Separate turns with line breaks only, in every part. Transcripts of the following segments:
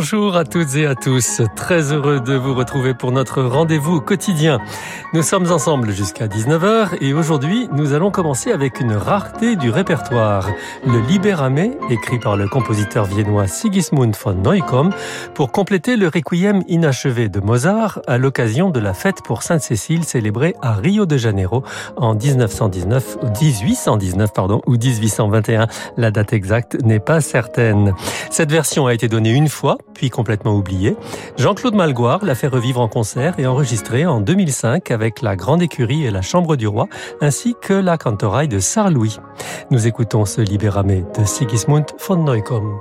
Bonjour à toutes et à tous, très heureux de vous retrouver pour notre rendez-vous quotidien. Nous sommes ensemble jusqu'à 19h et aujourd'hui nous allons commencer avec une rareté du répertoire, le Libérame, écrit par le compositeur viennois Sigismund von Neukomm, pour compléter le requiem inachevé de Mozart à l'occasion de la fête pour Sainte-Cécile célébrée à Rio de Janeiro en 1919, 1819 pardon, ou 1821. La date exacte n'est pas certaine. Cette version a été donnée une fois puis complètement oublié. Jean-Claude Malgoire l'a fait revivre en concert et enregistré en 2005 avec la Grande Écurie et la Chambre du Roi, ainsi que la cantoraille de Sarre-Louis. Nous écoutons ce Libéramé de Sigismund von Neukomm.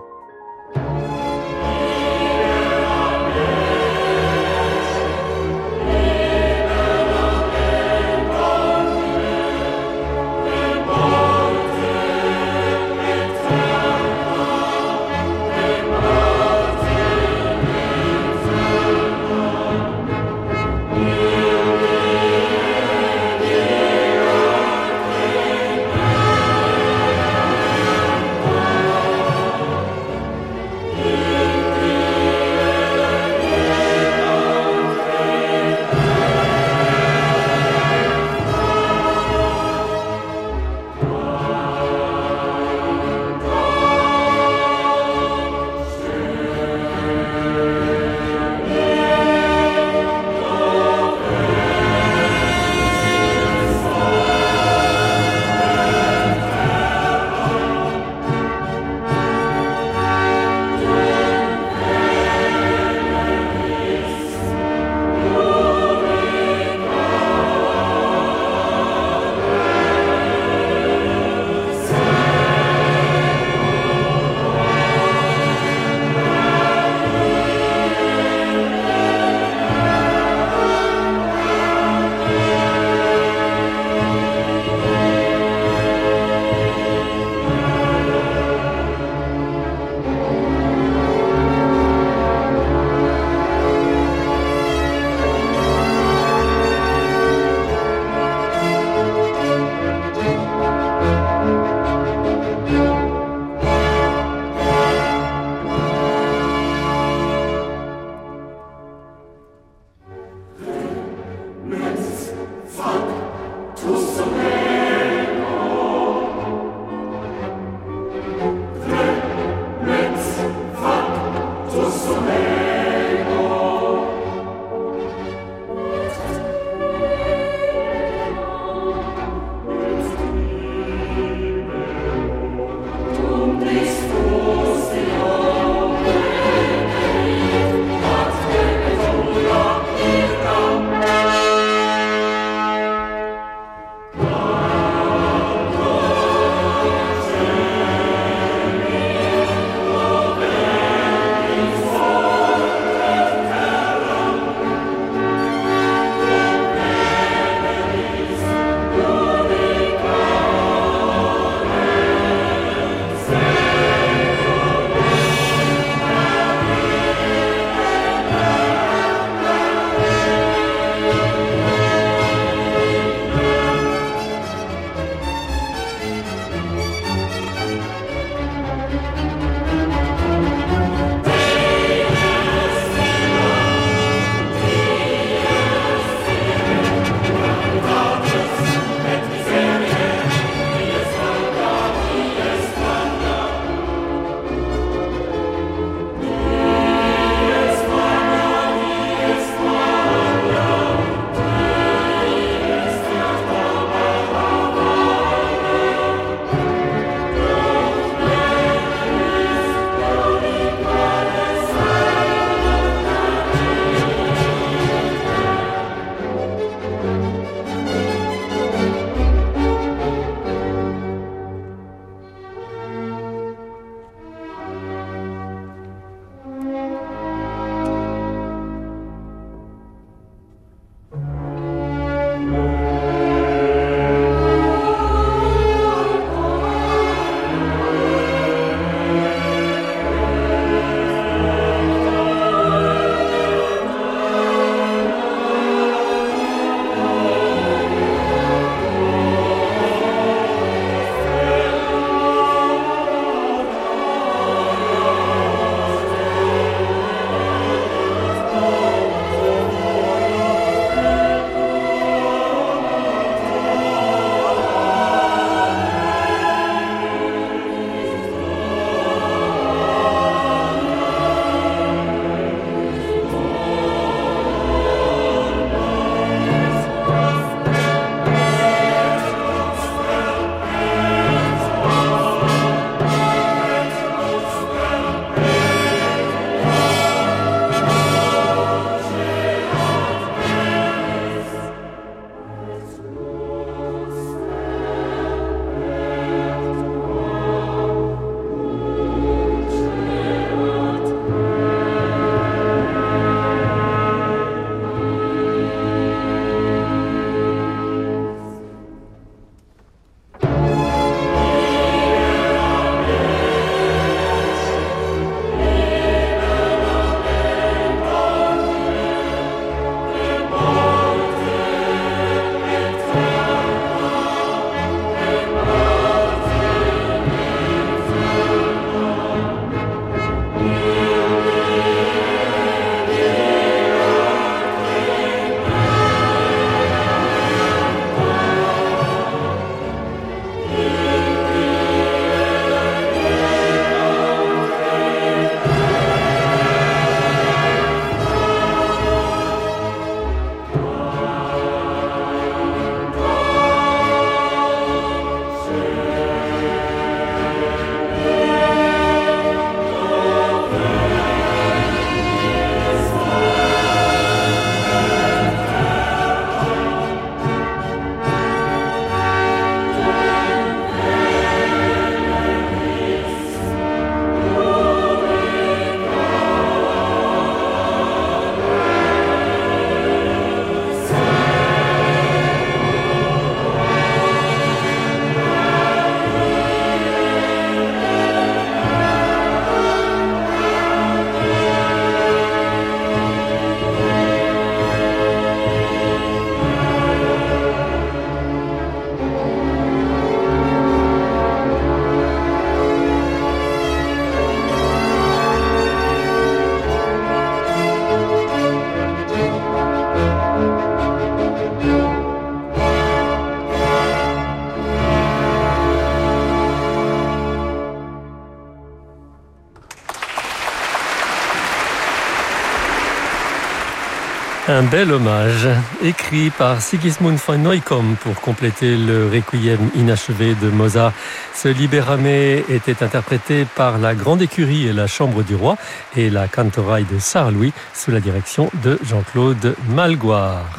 Bel hommage, écrit par Sigismund von Neukomm pour compléter le requiem inachevé de Mozart. Ce libéramé était interprété par la Grande Écurie et la Chambre du Roi et la cantoraille de Sarre-Louis sous la direction de Jean-Claude Malgoire.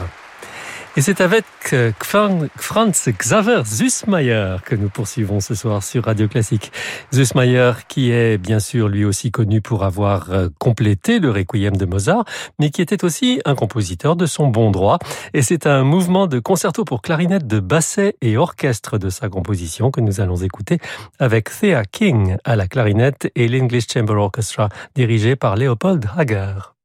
Et c'est avec euh, Franz Xaver Zussmayer que nous poursuivons ce soir sur Radio Classique. Zussmayer qui est bien sûr lui aussi connu pour avoir euh, complété le requiem de Mozart, mais qui était aussi un compositeur de son bon droit. Et c'est un mouvement de concerto pour clarinette de basset et orchestre de sa composition que nous allons écouter avec Thea King à la clarinette et l'English Chamber Orchestra dirigé par Leopold Hager.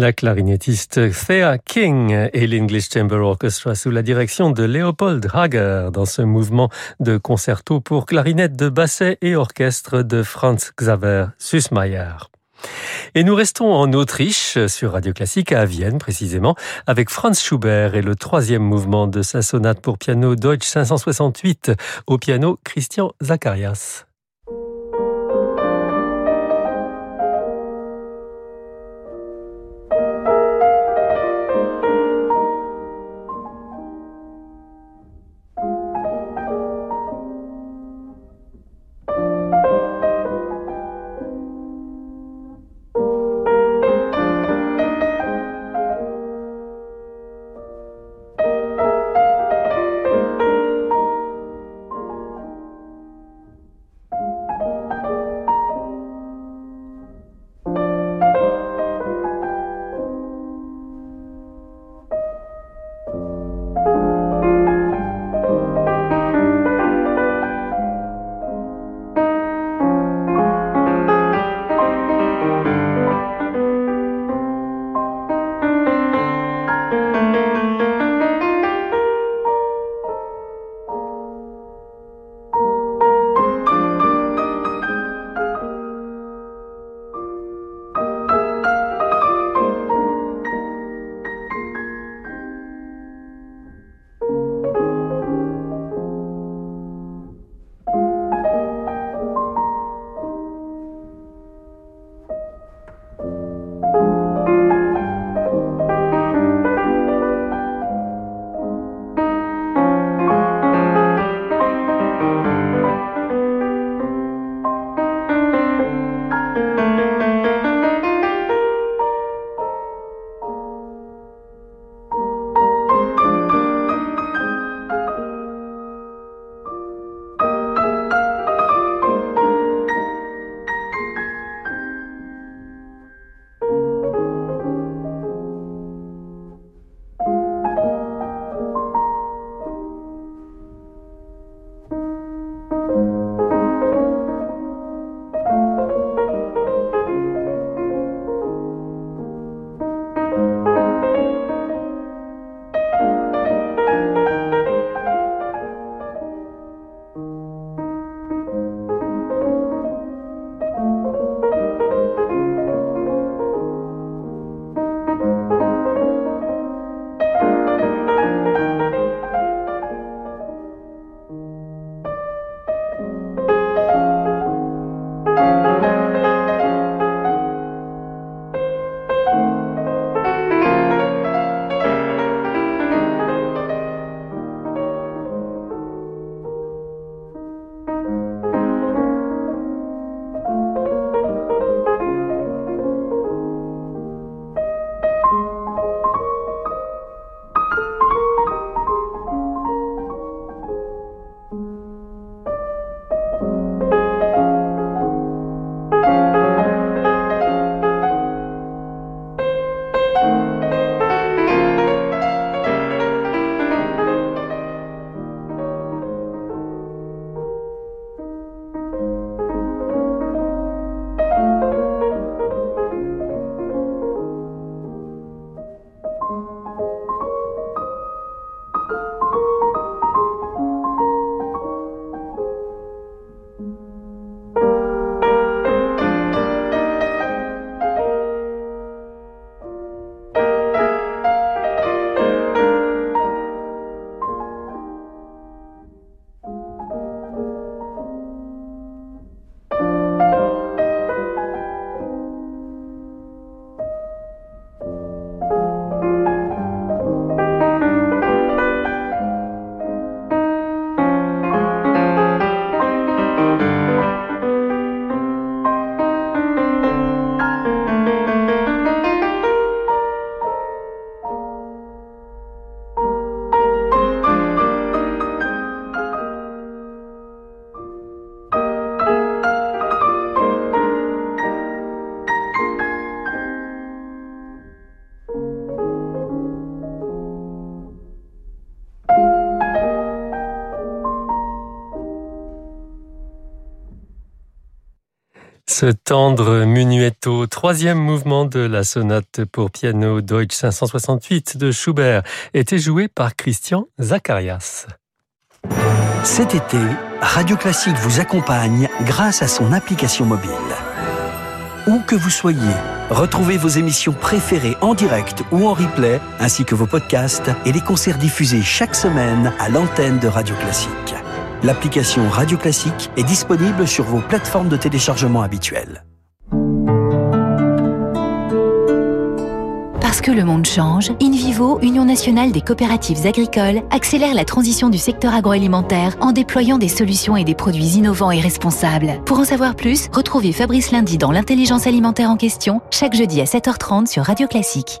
La clarinettiste Thea King et l'English Chamber Orchestra sous la direction de Leopold Hager dans ce mouvement de concerto pour clarinette de basset et orchestre de Franz Xaver Süssmayer. Et nous restons en Autriche, sur Radio Classique, à Vienne précisément, avec Franz Schubert et le troisième mouvement de sa sonate pour piano Deutsch 568 au piano Christian Zacharias. Ce tendre minuetto, troisième mouvement de la sonate pour piano Deutsch 568 de Schubert, était joué par Christian Zacharias.
Cet été, Radio Classique vous accompagne grâce à son application mobile. Où que vous soyez, retrouvez vos émissions préférées en direct ou en replay, ainsi que vos podcasts et les concerts diffusés chaque semaine à l'antenne de Radio Classique. L'application Radio Classique est disponible sur vos plateformes de téléchargement habituelles.
Parce que le monde change, InVivo, Union nationale des coopératives agricoles, accélère la transition du secteur agroalimentaire en déployant des solutions et des produits innovants et responsables. Pour en savoir plus, retrouvez Fabrice Lundi dans l'intelligence alimentaire en question, chaque jeudi à 7h30 sur Radio Classique.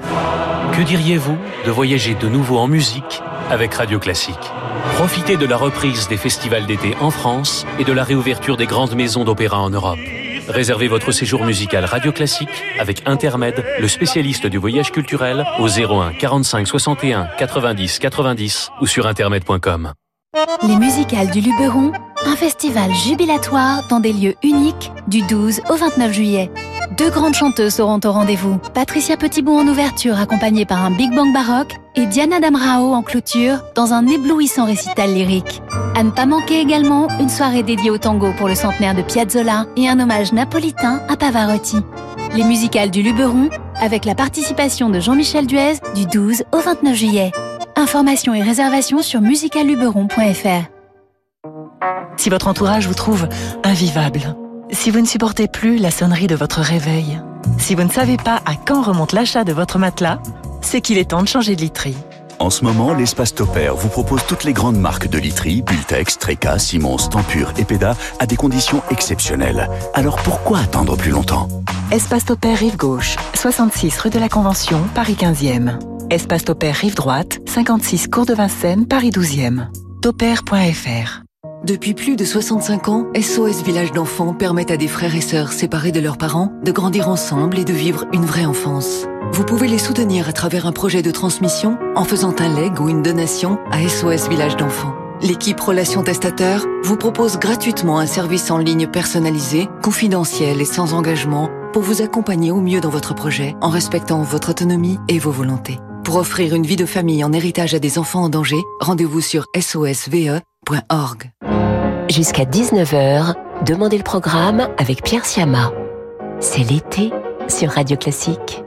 Que diriez-vous de voyager de nouveau en musique avec Radio Classique? Profitez de la reprise des festivals d'été en France et de la réouverture des grandes maisons d'opéra en Europe. Réservez votre séjour musical Radio Classique avec Intermed, le spécialiste du voyage culturel, au 01 45 61 90 90 ou sur intermed.com.
Les musicales du Luberon, un festival jubilatoire dans des lieux uniques du 12 au 29 juillet. Deux grandes chanteuses seront au rendez-vous. Patricia Petitbon en ouverture accompagnée par un Big Bang baroque et Diana Damrao en clôture dans un éblouissant récital lyrique. À ne pas manquer également une soirée dédiée au tango pour le centenaire de Piazzolla et un hommage napolitain à Pavarotti. Les musicales du Luberon avec la participation de Jean-Michel Duez du 12 au 29 juillet. Informations et réservations sur musicalluberon.fr.
Si votre entourage vous trouve invivable, si vous ne supportez plus la sonnerie de votre réveil, si vous ne savez pas à quand remonte l'achat de votre matelas, c'est qu'il est temps de changer de literie.
En ce moment, l'espace Topair vous propose toutes les grandes marques de literie, Bultex, Treca, Simons, Tempur et Peda à des conditions exceptionnelles. Alors pourquoi attendre plus longtemps?
Espace Topair Rive Gauche, 66 rue de la Convention, Paris 15e. Espace Topair Rive Droite, 56 Cours de Vincennes, Paris 12e. Topair.fr
Depuis plus de 65 ans, SOS Village d'enfants permet à des frères et sœurs séparés de leurs parents de grandir ensemble et de vivre une vraie enfance. Vous pouvez les soutenir à travers un projet de transmission en faisant un leg ou une donation à SOS Village d'enfants. L'équipe Relations Testateurs vous propose gratuitement un service en ligne personnalisé, confidentiel et sans engagement pour vous accompagner au mieux dans votre projet en respectant votre autonomie et vos volontés. Pour offrir une vie de famille en héritage à des enfants en danger, rendez-vous sur sosve.org.
Jusqu'à 19h, Demandez le programme avec Pierre Siama. C'est l'été sur Radio Classique.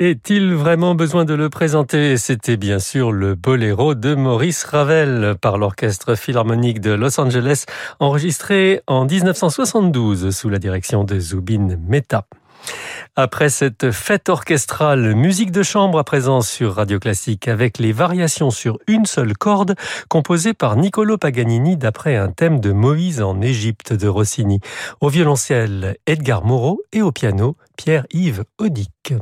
Est-il vraiment besoin de le présenter? C'était bien sûr le boléro de Maurice Ravel par l'Orchestre Philharmonique de Los Angeles, enregistré en 1972 sous la direction de Zubin Mehta. Après cette fête orchestrale, musique de chambre à présent sur Radio Classique avec les variations sur une seule corde composées par Niccolo Paganini d'après un thème de Moïse en Égypte de Rossini. Au violoncelle, Edgar Moreau et au piano, Pierre-Yves Audic.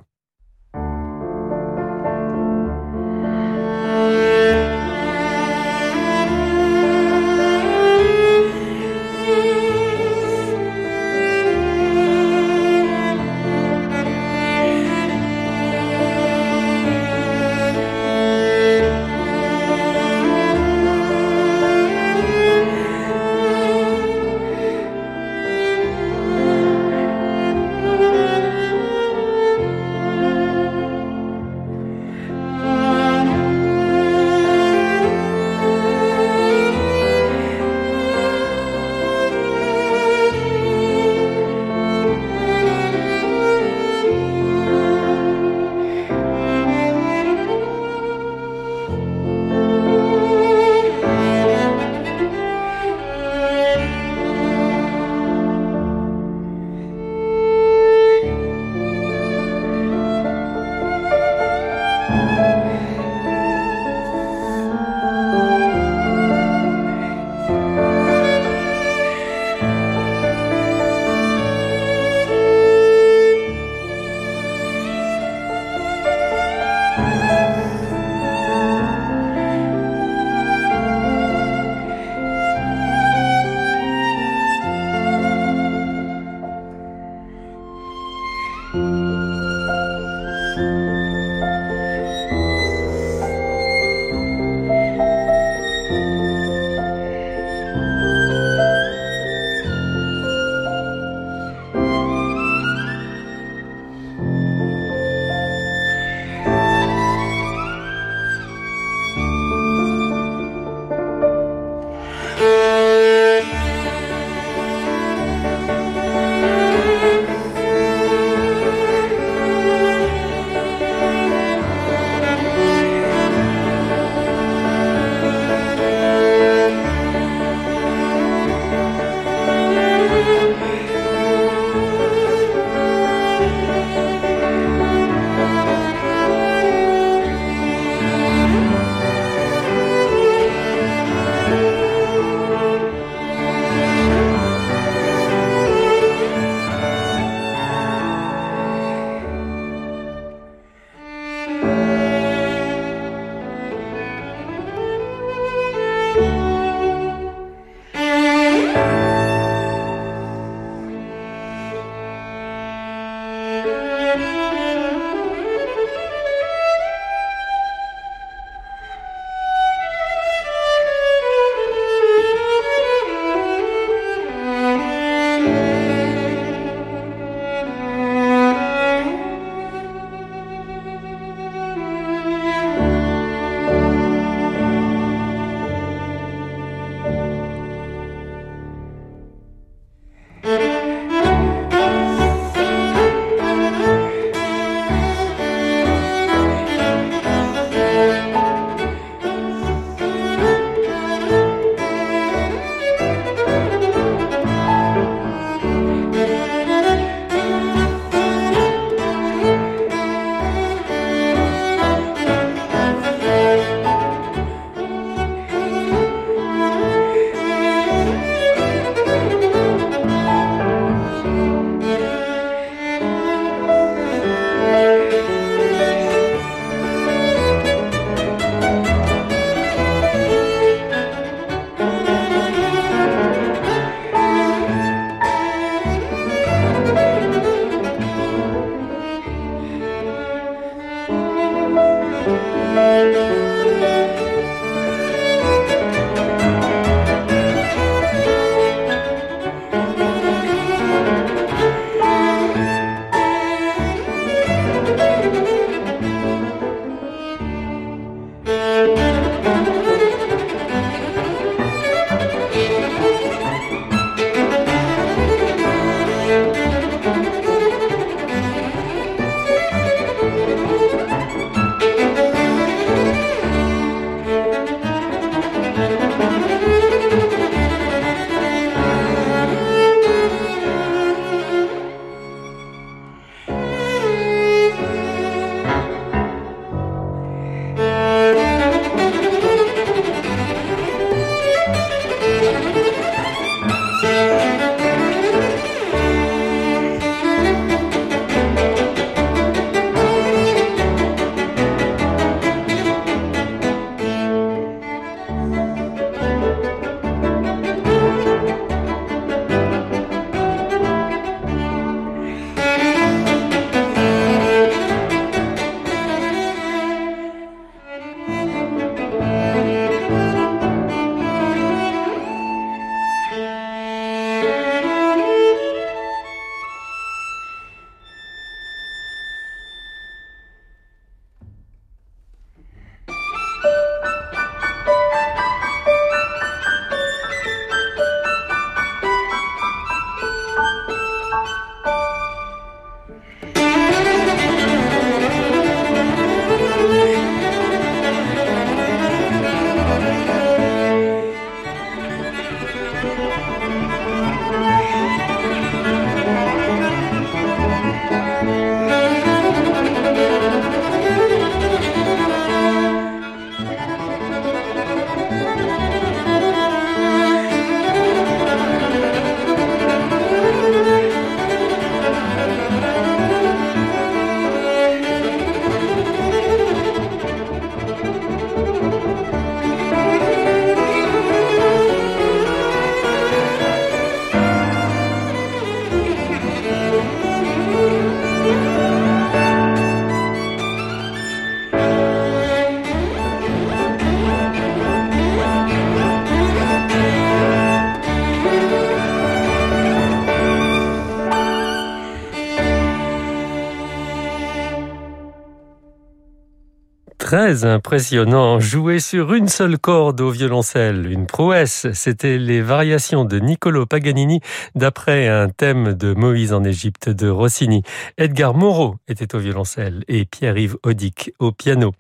Très impressionnant, jouer sur une seule corde au violoncelle, une prouesse. C'était les variations de Niccolo Paganini d'après un thème de Moïse en Égypte de Rossini. Edgar Moreau était au violoncelle et Pierre-Yves Audic au piano.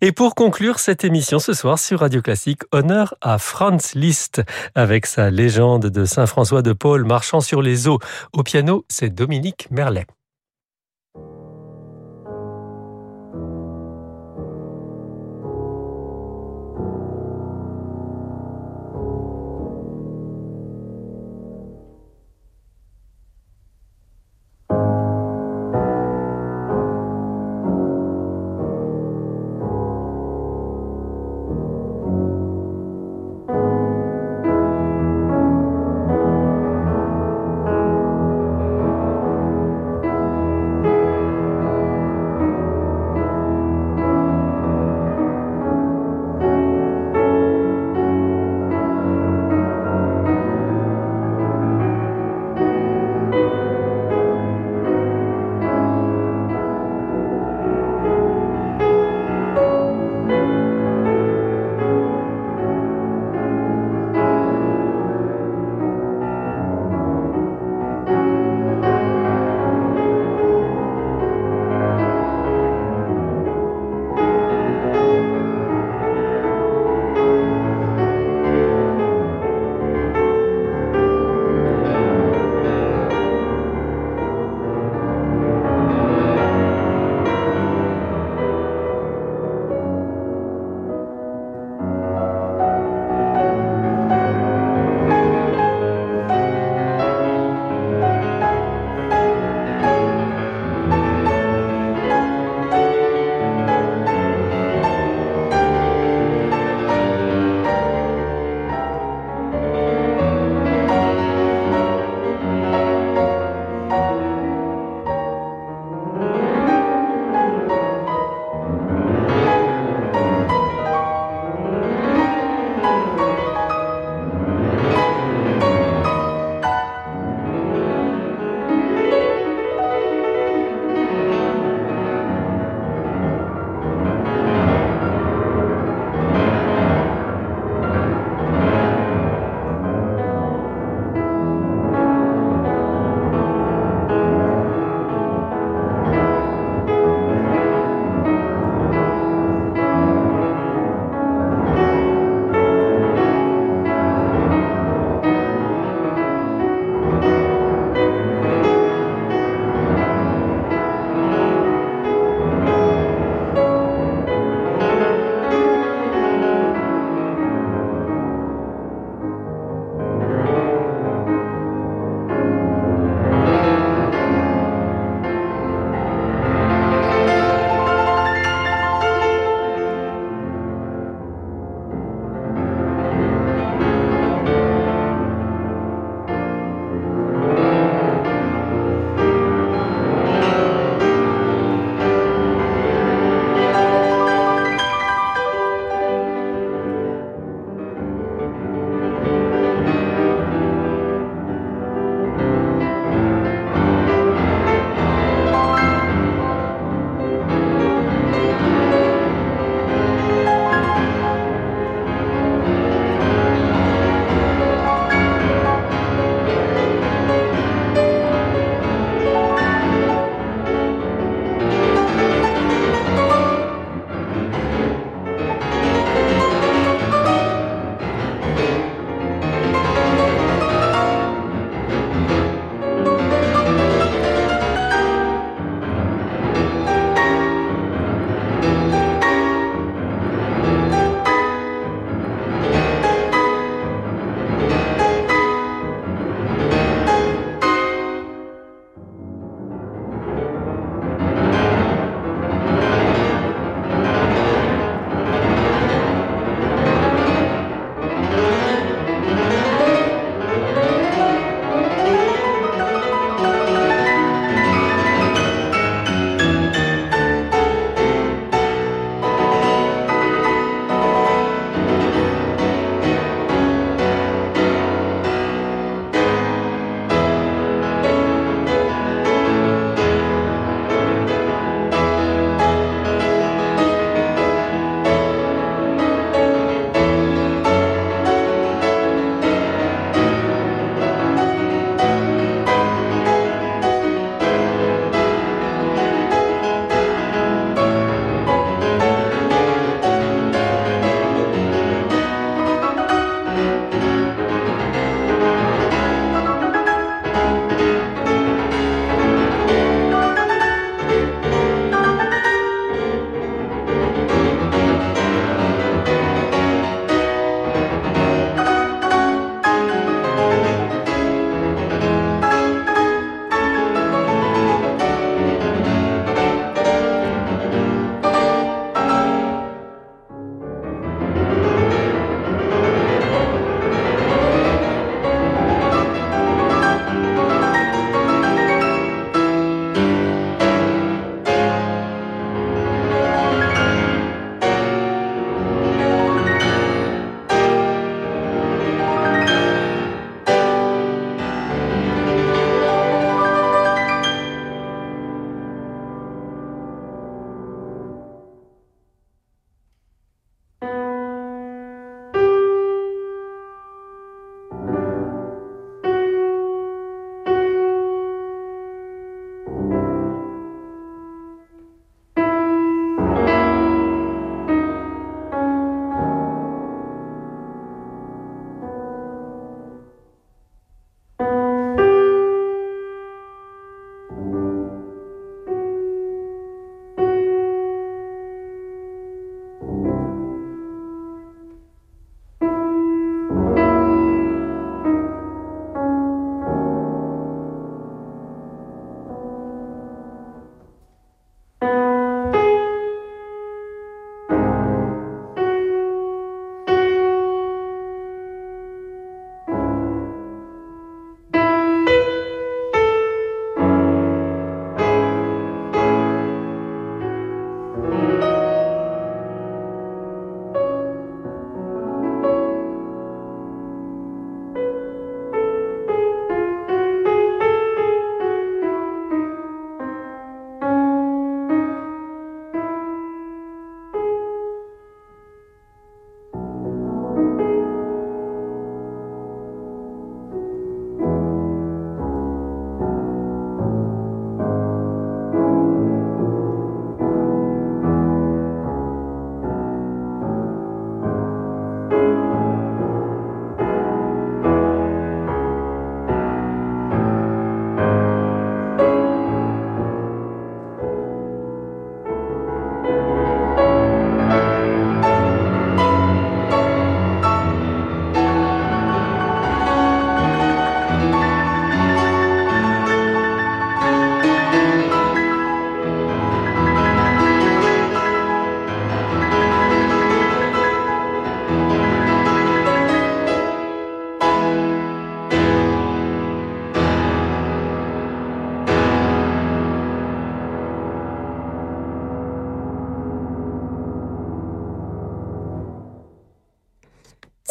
Et pour conclure cette émission ce soir sur Radio Classique, honneur à Franz Liszt avec sa légende de Saint François de Paul marchant sur les eaux. Au piano, c'est Dominique Merlet.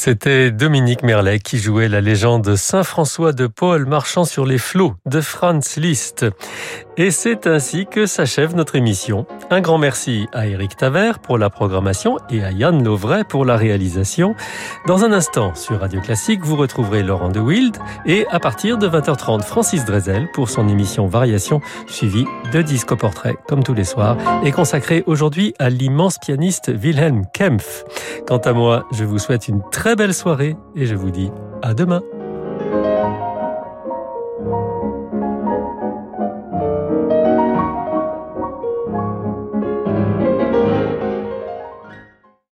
C'était Dominique Merlet qui jouait la légende Saint François de Paul marchant sur les flots de Franz Liszt. Et c'est ainsi que s'achève notre émission. Un grand merci à Eric Taver pour la programmation et à Yann Lovray pour la réalisation. Dans un instant, sur Radio Classique, vous retrouverez Laurent de Wild et à partir de 20h30, Francis Drezel pour son émission Variation suivie de Disco Portrait, comme tous les soirs, et consacrée aujourd'hui à l'immense pianiste Wilhelm Kempf. Quant à moi, je vous souhaite une très belle soirée et je vous dis à demain.